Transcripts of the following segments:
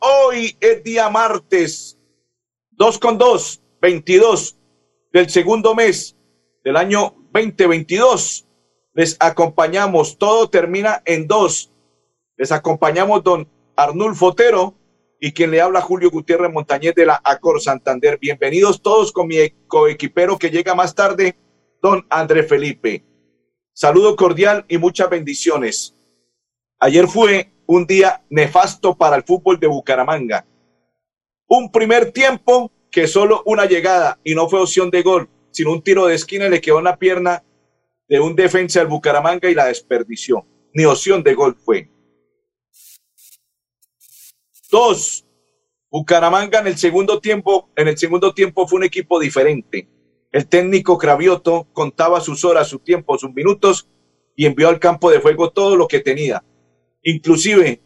Hoy es día martes, 2 con 2, 22 del segundo mes del año 2022. Les acompañamos, todo termina en dos. Les acompañamos don Arnulfo Otero y quien le habla Julio Gutiérrez Montañez de la Acor Santander. Bienvenidos todos con mi coequipero que llega más tarde, don André Felipe. Saludo cordial y muchas bendiciones. Ayer fue un día nefasto para el fútbol de Bucaramanga. Un primer tiempo que solo una llegada y no fue opción de gol, sino un tiro de esquina le quedó en la pierna de un defensa del Bucaramanga y la desperdició. Ni opción de gol fue. Dos, Bucaramanga en el segundo tiempo, en el segundo tiempo fue un equipo diferente. El técnico Cravioto contaba sus horas, su tiempo, sus minutos y envió al campo de juego todo lo que tenía. Inclusive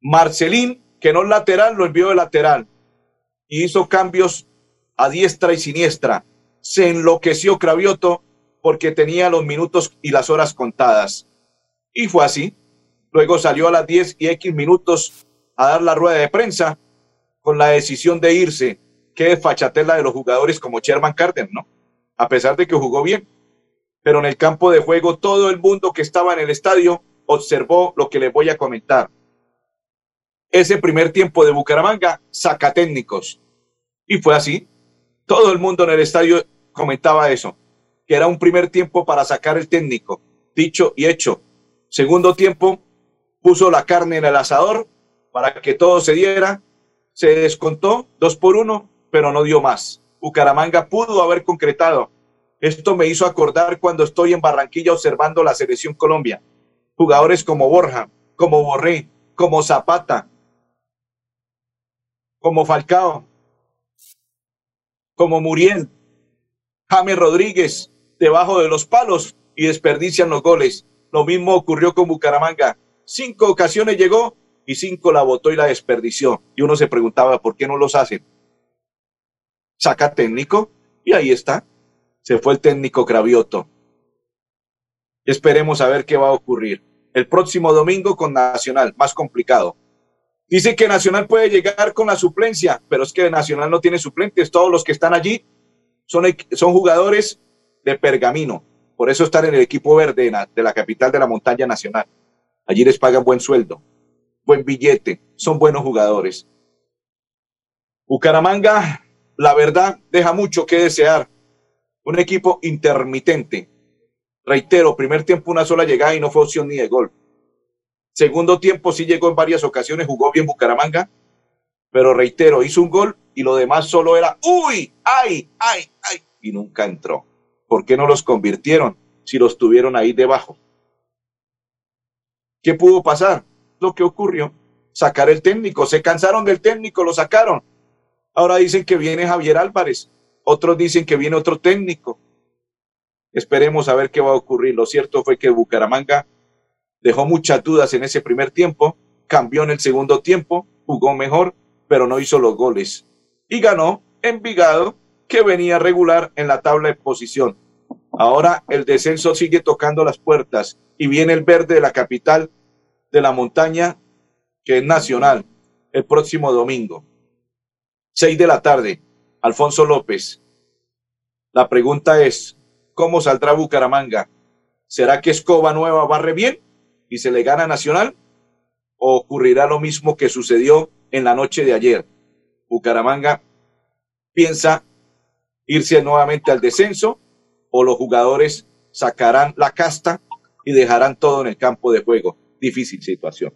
Marcelín, que no es lateral, lo envió de lateral y hizo cambios a diestra y siniestra. Se enloqueció Cravioto porque tenía los minutos y las horas contadas. Y fue así. Luego salió a las 10 y X minutos a dar la rueda de prensa con la decisión de irse qué desfachatela de los jugadores como Sherman Carter, ¿no? A pesar de que jugó bien. Pero en el campo de juego todo el mundo que estaba en el estadio observó lo que les voy a comentar. Ese primer tiempo de Bucaramanga saca técnicos. Y fue así. Todo el mundo en el estadio comentaba eso, que era un primer tiempo para sacar el técnico. Dicho y hecho. Segundo tiempo, puso la carne en el asador para que todo se diera. Se descontó dos por uno pero no dio más. Bucaramanga pudo haber concretado. Esto me hizo acordar cuando estoy en Barranquilla observando la selección Colombia. Jugadores como Borja, como Borré, como Zapata, como Falcao, como Muriel, James Rodríguez, debajo de los palos y desperdician los goles. Lo mismo ocurrió con Bucaramanga. Cinco ocasiones llegó y cinco la votó y la desperdició. Y uno se preguntaba por qué no los hacen saca técnico y ahí está. Se fue el técnico Cravioto. Esperemos a ver qué va a ocurrir. El próximo domingo con Nacional, más complicado. Dice que Nacional puede llegar con la suplencia, pero es que Nacional no tiene suplentes. Todos los que están allí son, son jugadores de pergamino. Por eso están en el equipo verde de la capital de la montaña nacional. Allí les pagan buen sueldo, buen billete, son buenos jugadores. Bucaramanga la verdad deja mucho que desear. Un equipo intermitente. Reitero, primer tiempo una sola llegada y no fue opción ni de gol. Segundo tiempo sí llegó en varias ocasiones, jugó bien Bucaramanga, pero reitero, hizo un gol y lo demás solo era uy, ay, ay, ay, y nunca entró. ¿Por qué no los convirtieron si los tuvieron ahí debajo? ¿Qué pudo pasar? Lo que ocurrió, sacar el técnico, se cansaron del técnico, lo sacaron Ahora dicen que viene Javier Álvarez, otros dicen que viene otro técnico. Esperemos a ver qué va a ocurrir. Lo cierto fue que Bucaramanga dejó muchas dudas en ese primer tiempo, cambió en el segundo tiempo, jugó mejor, pero no hizo los goles. Y ganó Envigado, que venía regular en la tabla de posición. Ahora el descenso sigue tocando las puertas y viene el verde de la capital de la montaña, que es nacional, el próximo domingo. Seis de la tarde, Alfonso López. La pregunta es, ¿cómo saldrá Bucaramanga? ¿Será que Escoba Nueva barre bien y se le gana Nacional? ¿O ocurrirá lo mismo que sucedió en la noche de ayer? Bucaramanga piensa irse nuevamente al descenso o los jugadores sacarán la casta y dejarán todo en el campo de juego. Difícil situación.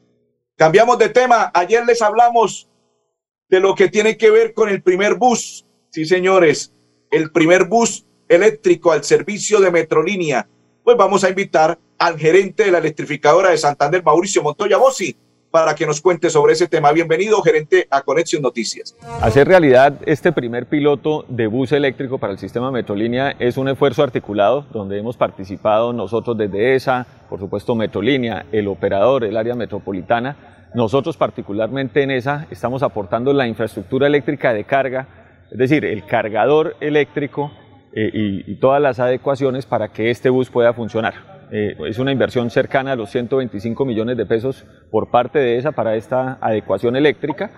Cambiamos de tema. Ayer les hablamos de lo que tiene que ver con el primer bus. Sí, señores, el primer bus eléctrico al servicio de Metrolínea. Pues vamos a invitar al gerente de la electrificadora de Santander, Mauricio Montoya Bossi, para que nos cuente sobre ese tema. Bienvenido, gerente a Conexión Noticias. Hacer realidad este primer piloto de bus eléctrico para el sistema Metrolínea es un esfuerzo articulado donde hemos participado nosotros desde ESA, por supuesto Metrolínea, el operador, el área metropolitana. Nosotros particularmente en ESA estamos aportando la infraestructura eléctrica de carga, es decir, el cargador eléctrico eh, y, todas las adecuaciones para que este bus pueda funcionar. Eh, es una inversión cercana a los 125 millones de pesos por parte de esa para esta adecuación eléctrica.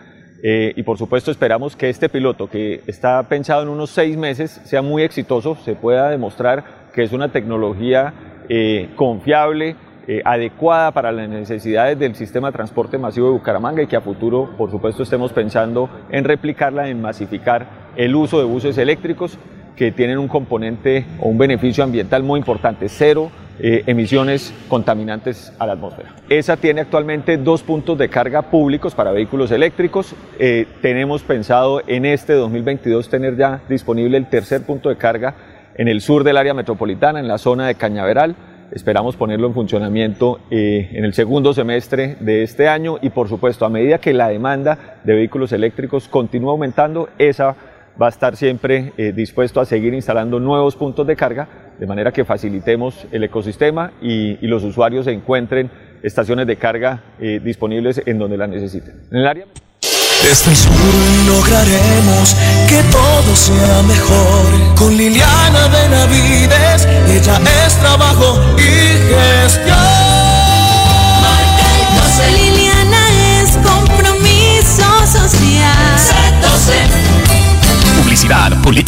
Eh, y por supuesto esperamos que este piloto, que está pensado en unos seis meses, sea muy exitoso, se pueda demostrar que es una tecnología confiable, adecuada para las necesidades del sistema de transporte masivo de Bucaramanga y que a futuro, por supuesto, estemos pensando en replicarla, en masificar el uso de buses eléctricos que tienen un componente o un beneficio ambiental muy importante, cero eh, emisiones contaminantes a la atmósfera. ESA tiene actualmente dos puntos de carga públicos para vehículos eléctricos. Eh, tenemos pensado en este 2022 tener ya disponible el tercer punto de carga en el sur del área metropolitana, en la zona de Cañaveral. Esperamos ponerlo en funcionamiento eh, en el segundo semestre de este año y por supuesto a medida que la demanda de vehículos eléctricos continúa aumentando, ESA va a estar siempre dispuesto a seguir instalando nuevos puntos de carga de manera que facilitemos el ecosistema y, los usuarios encuentren estaciones de carga eh, disponibles en donde la necesiten. En el área... El sur lograremos que todo sea mejor. Con Liliana Benavides, ella es trabajo y gestión.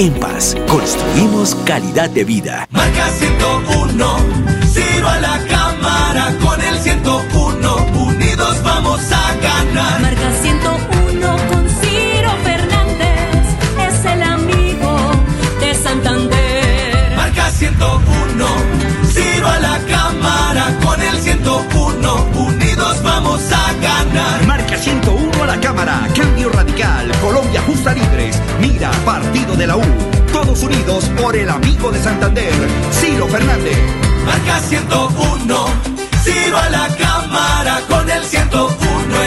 En Paz, construimos calidad de vida. Marca 101, Ciro a la cámara con el 101. Unidos vamos a ganar. Marca 101 con Ciro Fernández. Es el amigo de Santander. Marca 101, Ciro a la cámara con el 101. Unidos vamos a ganar. Marca 101 a la cámara. Cambio radical. Colombia libres. Mira, partido de la U. Todos unidos por el amigo de Santander, Ciro Fernández. Marca 101, Ciro a la cámara con el 101,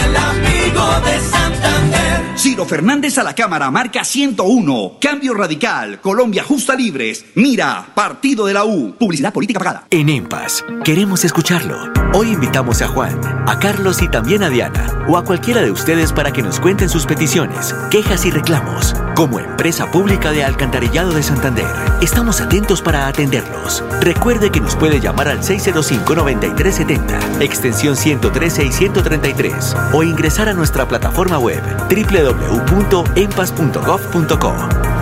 el amigo de Santander. Fernández a la cámara, marca 101. Cambio radical, Colombia justa libres. Mira, partido de la U. Publicidad política pagada. En EMPAS, queremos escucharlo. Hoy invitamos a Juan, a Carlos y también a Diana, o a cualquiera de ustedes para que nos cuenten sus peticiones, quejas y reclamos. Como empresa pública de Alcantarillado de Santander, estamos atentos para atenderlos. Recuerde que nos puede llamar al 605-9370, extensión 113 y 133, o ingresar a nuestra plataforma web www.empas.gov.co.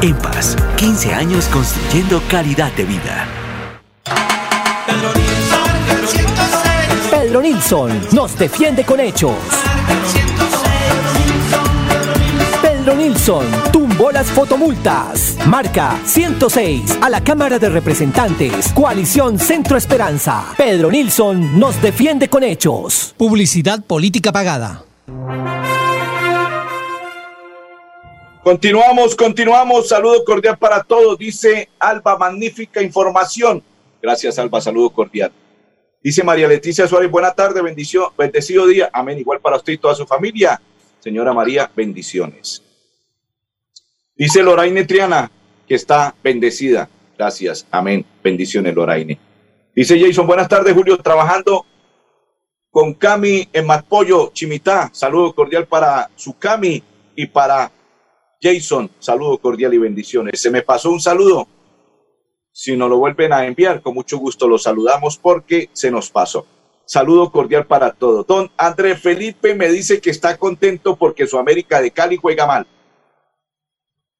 Empas, 15 años construyendo calidad de vida. Pedro Nilsson nos defiende con hechos. Pedro Nilsson tumbó las fotomultas. Marca 106 a la Cámara de Representantes. Coalición Centro Esperanza. Pedro Nilsson nos defiende con hechos. Publicidad política pagada. Continuamos, continuamos. Saludo cordial para todos. Dice Alba, magnífica información. Gracias, Alba. Saludo cordial. Dice María Leticia Suárez, buena tarde, bendición, bendecido día. Amén. Igual para usted y toda su familia. Señora María, bendiciones. Dice Loraine Triana, que está bendecida. Gracias. Amén. Bendiciones, Loraine. Dice Jason, buenas tardes, Julio, trabajando con Cami en Matpollo, Chimitá. Saludo cordial para su Cami y para Jason. Saludo cordial y bendiciones. Se me pasó un saludo si nos lo vuelven a enviar, con mucho gusto los saludamos porque se nos pasó. Saludo cordial para todos. Don André Felipe me dice que está contento porque su América de Cali juega mal.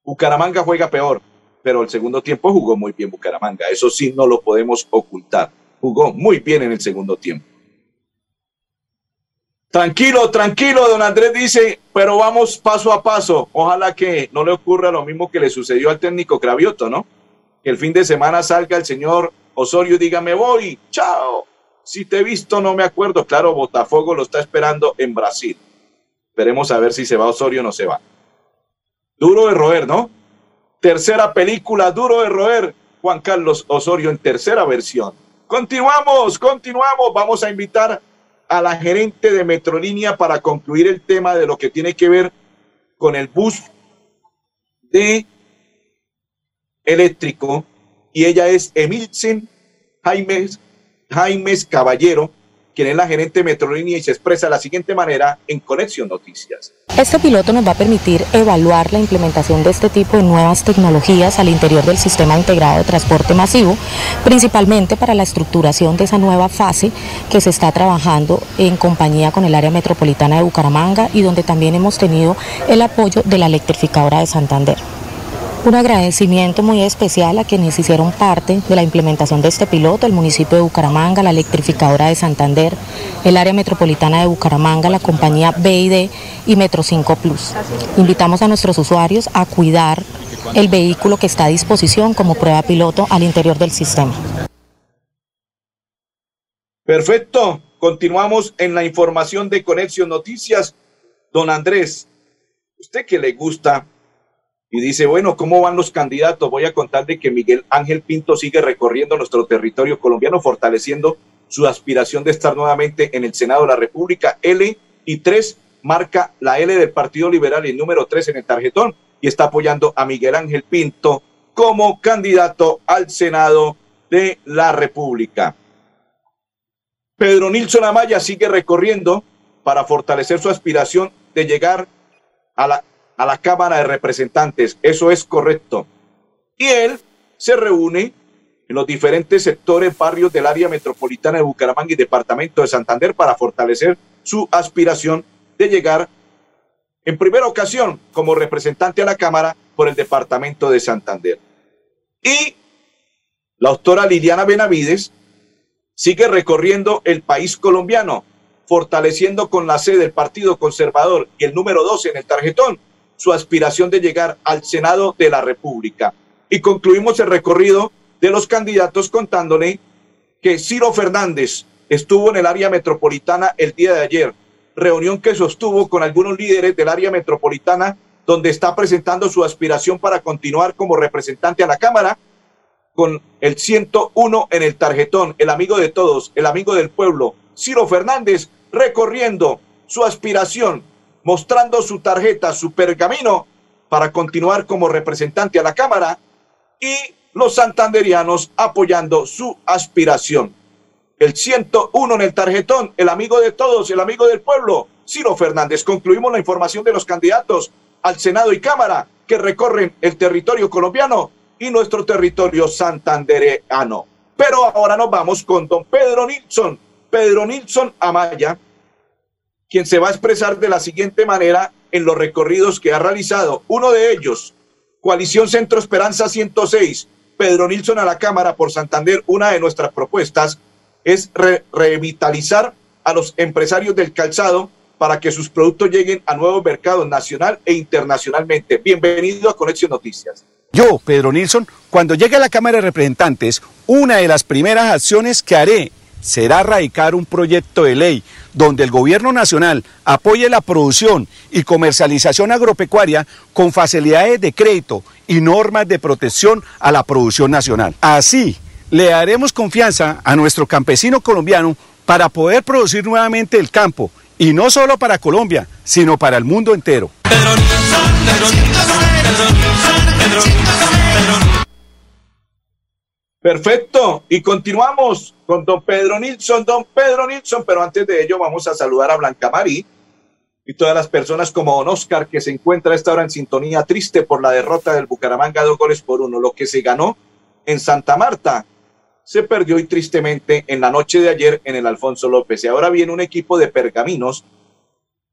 Bucaramanga juega peor, pero el segundo tiempo jugó muy bien Bucaramanga. Eso sí, no lo podemos ocultar. Jugó muy bien en el segundo tiempo. Tranquilo, tranquilo, don Andrés dice, pero vamos paso a paso. Ojalá que no le ocurra lo mismo que le sucedió al técnico Cravioto, ¿no? Que el fin de semana salga el señor Osorio y diga, me voy, chao. Si te he visto, no me acuerdo. Claro, Botafogo lo está esperando en Brasil. Esperemos a ver si se va Osorio o no se va. Duro de roer, ¿no? Tercera película, Duro de roer. Juan Carlos Osorio en tercera versión. Continuamos, continuamos. Vamos a invitar a la gerente de Metrolínea para concluir el tema de lo que tiene que ver con el bus de eléctrico y ella es Emilcen Jaimes, Jaimes Caballero, quien es la gerente Metrolínea y se expresa de la siguiente manera en Conexión Noticias. Este piloto nos va a permitir evaluar la implementación de este tipo de nuevas tecnologías al interior del sistema integrado de transporte masivo, principalmente para la estructuración de esa nueva fase que se está trabajando en compañía con el área metropolitana de Bucaramanga y donde también hemos tenido el apoyo de la electrificadora de Santander. Un agradecimiento muy especial a quienes hicieron parte de la implementación de este piloto, el municipio de Bucaramanga, la electrificadora de Santander, el área metropolitana de Bucaramanga, la compañía BID y Metro 5 Plus. Invitamos a nuestros usuarios a cuidar el vehículo que está a disposición como prueba piloto al interior del sistema. Perfecto. Continuamos en la información de Conexión Noticias. Don Andrés, usted que le gusta y dice, bueno, ¿cómo van los candidatos? Voy a contarle que Miguel Ángel Pinto sigue recorriendo nuestro territorio colombiano, fortaleciendo su aspiración de estar nuevamente en el Senado de la República. L y 3 marca la L del Partido Liberal y número 3 en el tarjetón y está apoyando a Miguel Ángel Pinto como candidato al Senado de la República. Pedro Nilsson Amaya sigue recorriendo para fortalecer su aspiración de llegar a la, a la Cámara de Representantes. Eso es correcto. Y él se reúne en los diferentes sectores, barrios del área metropolitana de Bucaramanga y departamento de Santander para fortalecer su aspiración de llegar en primera ocasión como representante a la Cámara por el departamento de Santander. Y la doctora Liliana Benavides sigue recorriendo el país colombiano, fortaleciendo con la sede del Partido Conservador y el número 12 en el tarjetón su aspiración de llegar al Senado de la República. Y concluimos el recorrido de los candidatos contándole que Ciro Fernández estuvo en el área metropolitana el día de ayer, reunión que sostuvo con algunos líderes del área metropolitana, donde está presentando su aspiración para continuar como representante a la Cámara con el 101 en el tarjetón, el amigo de todos, el amigo del pueblo, Ciro Fernández, recorriendo su aspiración, mostrando su tarjeta, su pergamino, para continuar como representante a la Cámara y los santanderianos apoyando su aspiración. El 101 en el tarjetón, el amigo de todos, el amigo del pueblo, Ciro Fernández. Concluimos la información de los candidatos al Senado y Cámara que recorren el territorio colombiano y nuestro territorio santandereano. Pero ahora nos vamos con don Pedro Nilsson, Pedro Nilsson Amaya, quien se va a expresar de la siguiente manera en los recorridos que ha realizado. Uno de ellos, Coalición Centro Esperanza 106, Pedro Nilsson a la Cámara por Santander. Una de nuestras propuestas es re revitalizar a los empresarios del calzado para que sus productos lleguen a nuevos mercados nacional e internacionalmente. Bienvenido a Conexión Noticias. Yo, Pedro Nilsson, cuando llegue a la Cámara de Representantes, una de las primeras acciones que haré será radicar un proyecto de ley donde el gobierno nacional apoye la producción y comercialización agropecuaria con facilidades de crédito y normas de protección a la producción nacional. Así, le daremos confianza a nuestro campesino colombiano para poder producir nuevamente el campo, y no solo para Colombia, sino para el mundo entero. Perfecto. Y continuamos con don Pedro Nilsson, don Pedro Nilsson, pero antes de ello vamos a saludar a Blanca Marí y todas las personas como don Oscar que se encuentra a esta hora en sintonía triste por la derrota del Bucaramanga dos goles por uno, lo que se ganó en Santa Marta. Se perdió y tristemente en la noche de ayer en el Alfonso López. Y ahora viene un equipo de pergaminos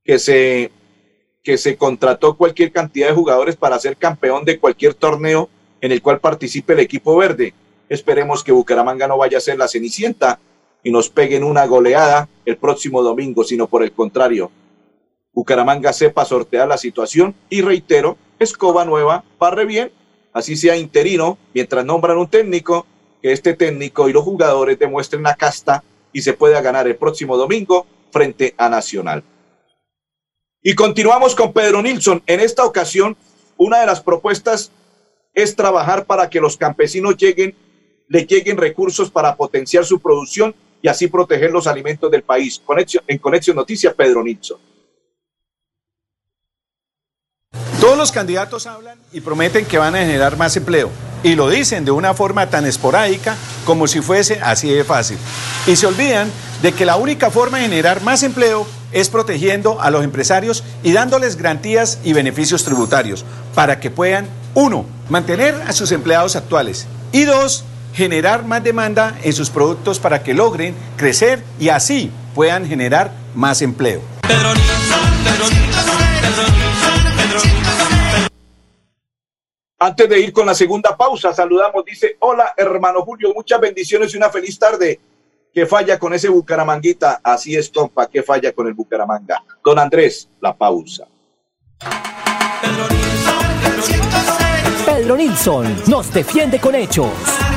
que se, que se contrató cualquier cantidad de jugadores para ser campeón de cualquier torneo en el cual participe el equipo verde. Esperemos que Bucaramanga no vaya a ser la cenicienta y nos peguen una goleada el próximo domingo, sino por el contrario, Bucaramanga sepa sortear la situación y reitero, escoba nueva, barre bien, así sea interino, mientras nombran un técnico, que este técnico y los jugadores demuestren la casta y se pueda ganar el próximo domingo frente a Nacional. Y continuamos con Pedro Nilsson. En esta ocasión, una de las propuestas es trabajar para que los campesinos lleguen, le lleguen recursos para potenciar su producción y así proteger los alimentos del país. En Conexión Noticias, Pedro Nilsson. Todos los candidatos hablan y prometen que van a generar más empleo. Y lo dicen de una forma tan esporádica como si fuese así de fácil. Y se olvidan de que la única forma de generar más empleo es protegiendo a los empresarios y dándoles garantías y beneficios tributarios para que puedan, uno, mantener a sus empleados actuales y dos, generar más demanda en sus productos para que logren crecer y así puedan generar más empleo. Antes de ir con la segunda pausa, saludamos, dice, hola hermano Julio, muchas bendiciones y una feliz tarde. Que falla con ese Bucaramanguita? Así es, compa, que falla con el Bucaramanga. Don Andrés, la pausa. Pedro Nilsson nos defiende con hechos.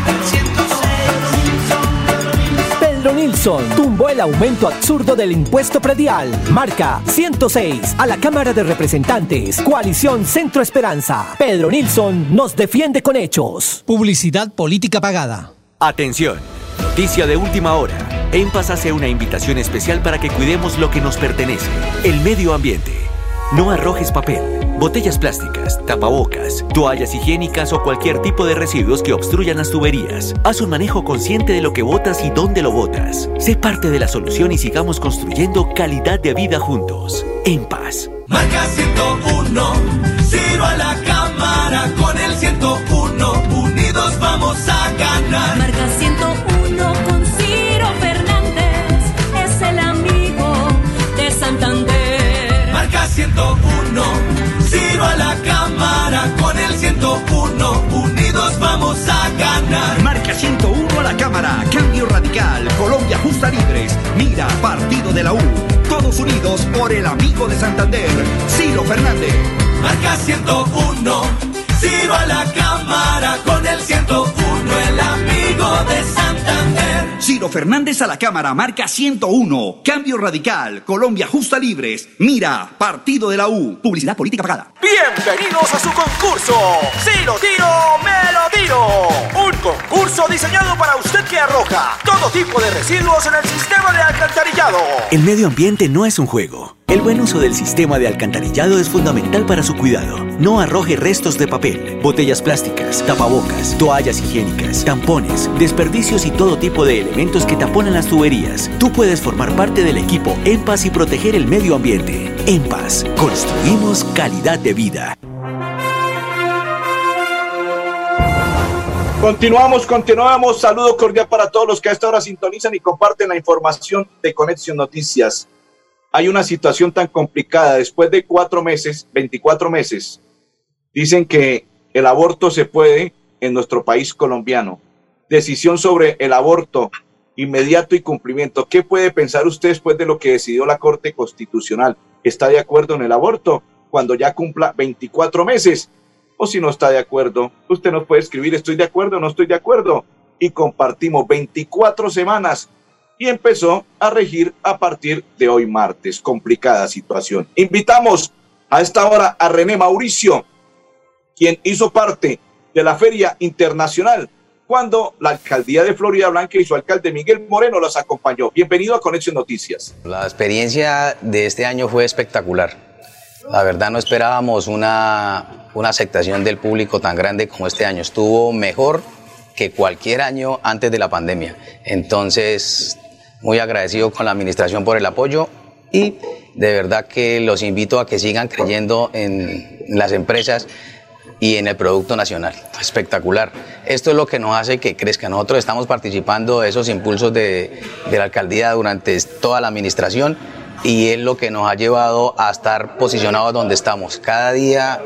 Pedro Nilsson tumbó el aumento absurdo del impuesto predial. Marca 106 a la Cámara de Representantes. Coalición Centro Esperanza. Pedro Nilsson nos defiende con hechos. Publicidad política pagada. Atención, noticia de última hora. En Paz hace una invitación especial para que cuidemos lo que nos pertenece, el medio ambiente. No arrojes papel, botellas plásticas, tapabocas, toallas higiénicas o cualquier tipo de residuos que obstruyan las tuberías. Haz un manejo consciente de lo que botas y dónde lo botas. Sé parte de la solución y sigamos construyendo calidad de vida juntos. En paz. Marca 101, Ciro a la cámara con el 101, unidos vamos a ganar. Marca 101 101, Ciro a la cámara con el 101, unidos vamos a ganar. Marca 101 a la cámara, cambio radical, Colombia justa libres, mira, partido de la U, todos unidos por el amigo de Santander, Ciro Fernández. Marca 101, Ciro a la cámara con el 101, Ciro Fernández a la cámara, marca 101, cambio radical, Colombia justa libres, mira, partido de la U, publicidad política pagada. Bienvenidos a su concurso. Si lo tiro, me lo tiro. Un concurso diseñado para usted que arroja todo tipo de residuos en el sistema de alcantarillado. El medio ambiente no es un juego. El buen uso del sistema de alcantarillado es fundamental para su cuidado. No arroje restos de papel, botellas plásticas, tapabocas, toallas higiénicas, tampones, desperdicios y todo tipo de elementos que taponan las tuberías. Tú puedes formar parte del equipo En Paz y proteger el medio ambiente. En Paz, construimos calidad de vida. Continuamos, continuamos. Saludo cordial para todos los que a esta hora sintonizan y comparten la información de Conexión Noticias. Hay una situación tan complicada. Después de cuatro meses, 24 meses, dicen que el aborto se puede en nuestro país colombiano. Decisión sobre el aborto inmediato y cumplimiento. ¿Qué puede pensar usted después de lo que decidió la Corte Constitucional? ¿Está de acuerdo en el aborto cuando ya cumpla 24 meses? O si no está de acuerdo, usted nos puede escribir, estoy de acuerdo, no estoy de acuerdo. Y compartimos 24 semanas y empezó a regir a partir de hoy martes. Complicada situación. Invitamos a esta hora a René Mauricio, quien hizo parte de la Feria Internacional cuando la alcaldía de Florida Blanca y su alcalde Miguel Moreno los acompañó. Bienvenido a Conexión Noticias. La experiencia de este año fue espectacular. La verdad no esperábamos una, una aceptación del público tan grande como este año. Estuvo mejor que cualquier año antes de la pandemia. Entonces, muy agradecido con la administración por el apoyo y de verdad que los invito a que sigan creyendo en las empresas y en el producto nacional. Espectacular. Esto es lo que nos hace que crezca. Nosotros estamos participando de esos impulsos de, la alcaldía durante toda la administración y es lo que nos ha llevado a estar posicionados donde estamos. Cada día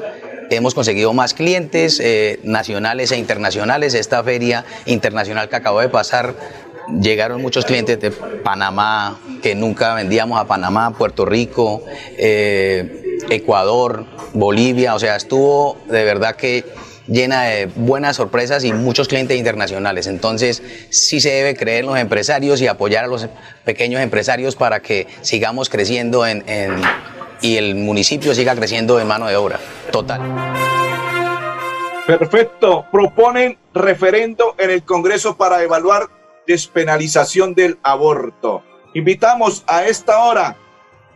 hemos conseguido más clientes eh, nacionales e internacionales. Esta feria internacional que acabó de pasar llegaron muchos clientes de Panamá que nunca vendíamos a Panamá, Puerto Rico, eh, Ecuador, Bolivia, o sea, estuvo de verdad que llena de buenas sorpresas y muchos clientes internacionales. Entonces, sí se debe creer en los empresarios y apoyar a los pequeños empresarios para que sigamos creciendo en, y el municipio siga creciendo en mano de obra. Total. Perfecto. Proponen referendo en el Congreso para evaluar despenalización del aborto. Invitamos a esta hora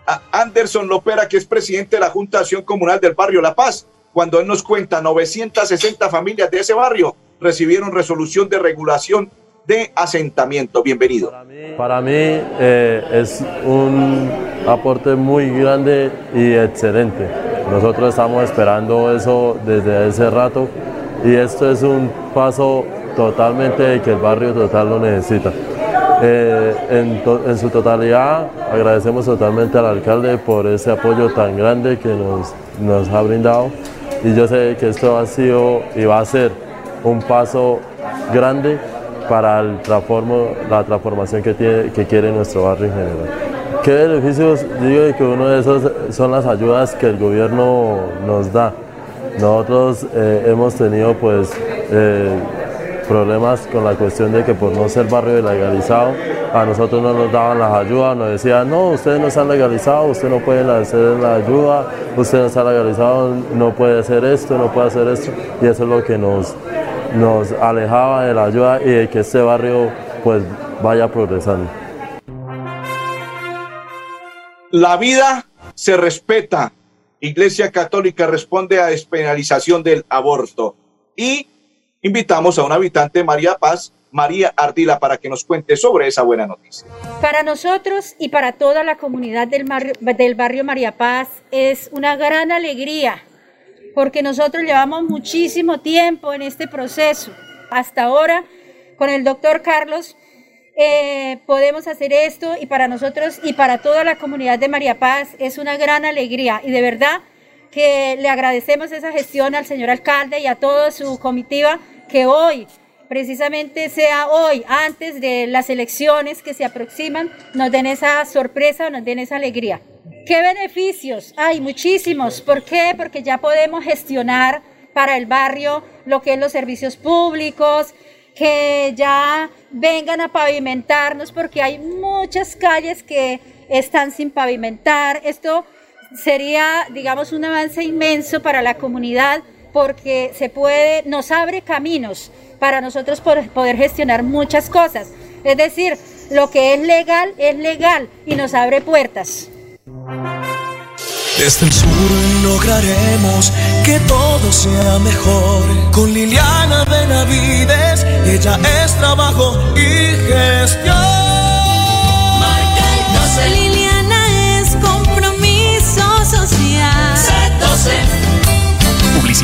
a Anderson Lopera, que es presidente de la Junta de Acción Comunal del barrio La Paz, cuando él nos cuenta 960 familias de ese barrio recibieron resolución de regulación de asentamiento. Bienvenido. Para mí eh, es un aporte muy grande y excelente. Nosotros estamos esperando eso desde ese rato y esto es un paso totalmente de que el barrio total lo necesita. Eh, en, to- en su totalidad agradecemos totalmente al alcalde por ese apoyo tan grande que nos, nos ha brindado y yo sé que esto ha sido y va a ser un paso grande para el transformo- la transformación que, tiene, que quiere nuestro barrio en general. ¿Qué beneficios? Digo que uno de esos son las ayudas que el gobierno nos da. Nosotros eh, hemos tenido pues eh, problemas con la cuestión de que por no ser barrio legalizado, a nosotros no nos daban las ayudas, nos decían, no, ustedes no están legalizados, usted no puede hacer la ayuda, usted no está legalizado, no puede hacer esto, no puede hacer esto, y eso es lo que nos, nos alejaba de la ayuda y de que este barrio pues vaya progresando. La vida se respeta. Iglesia Católica responde a despenalización del aborto. Y invitamos a un habitante María Paz, María Ardila, para que nos cuente sobre esa buena noticia. Para nosotros y para toda la comunidad del barrio, del barrio María Paz es una gran alegría porque nosotros llevamos muchísimo tiempo en este proceso. Hasta ahora, con el doctor Carlos, eh, podemos hacer esto y para nosotros y para toda la comunidad de María Paz es una gran alegría y de verdad que le agradecemos esa gestión al señor alcalde y a toda su comitiva que hoy precisamente sea hoy, antes de las elecciones que se aproximan, nos den esa sorpresa, nos den esa alegría. ¿Qué beneficios? Hay muchísimos. ¿Por qué? Porque ya podemos gestionar para el barrio lo que es los servicios públicos, que ya vengan a pavimentarnos, porque hay muchas calles que están sin pavimentar. Esto sería, digamos, un avance inmenso para la comunidad porque se puede, nos abre caminos para nosotros por- poder gestionar muchas cosas. Es decir, lo que es legal es legal y nos abre puertas. Desde el sur lograremos que todo sea mejor. Con Liliana Benavides, ella es trabajo y gestión. Marca el 12. Liliana es compromiso social.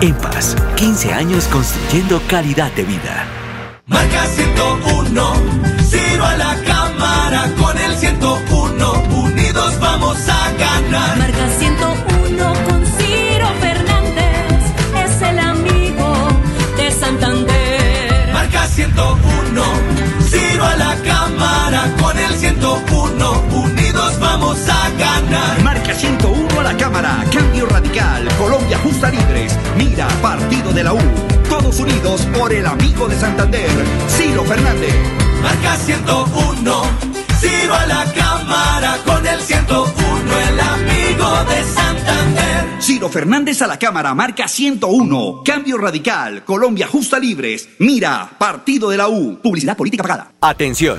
EMPAS, 15 años construyendo calidad de vida. Marca 101, Ciro a la cámara con el 101, unidos vamos a ganar. Marca 101 con Ciro Fernández. Es el amigo de Santander. Marca 101, Ciro a la cámara con el 101, unidos vamos a ganar. Marca 101 a la Cámara, Cambio Radical, Colombia Justa Libres, Mira, Partido de la U. Todos unidos por el amigo de Santander, Ciro Fernández. Marca 101, Ciro a la cámara con el 101, el amigo de Santander. Ciro Fernández a la Cámara, marca 101. Cambio Radical, Colombia Justa Libres, Mira, Partido de la U. Publicidad política pagada. Atención,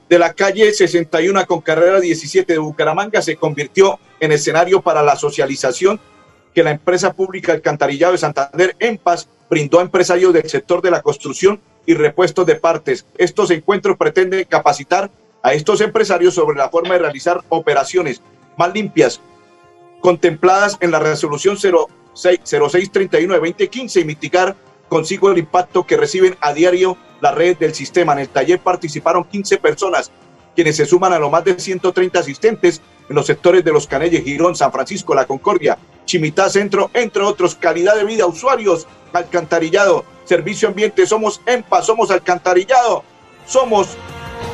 de la calle 61 con carrera 17 de Bucaramanga se convirtió en escenario para la socialización que la empresa pública Alcantarillado de Santander, en paz brindó a empresarios del sector de la construcción y repuestos de partes. Estos encuentros pretenden capacitar a estos empresarios sobre la forma de realizar operaciones más limpias, contempladas en la resolución 0631 de 2015 y mitigar consigo el impacto que reciben a diario las redes del sistema. En el taller participaron 15 personas, quienes se suman a los más de 130 asistentes en los sectores de Los Canelles, Girón, San Francisco, La Concordia, Chimitá Centro, entre otros. Calidad de vida, usuarios, alcantarillado, servicio ambiente. Somos EMPA, somos alcantarillado, somos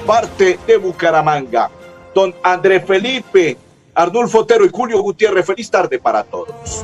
parte de Bucaramanga. Don André Felipe, Arnulfo Otero y Julio Gutiérrez, feliz tarde para todos.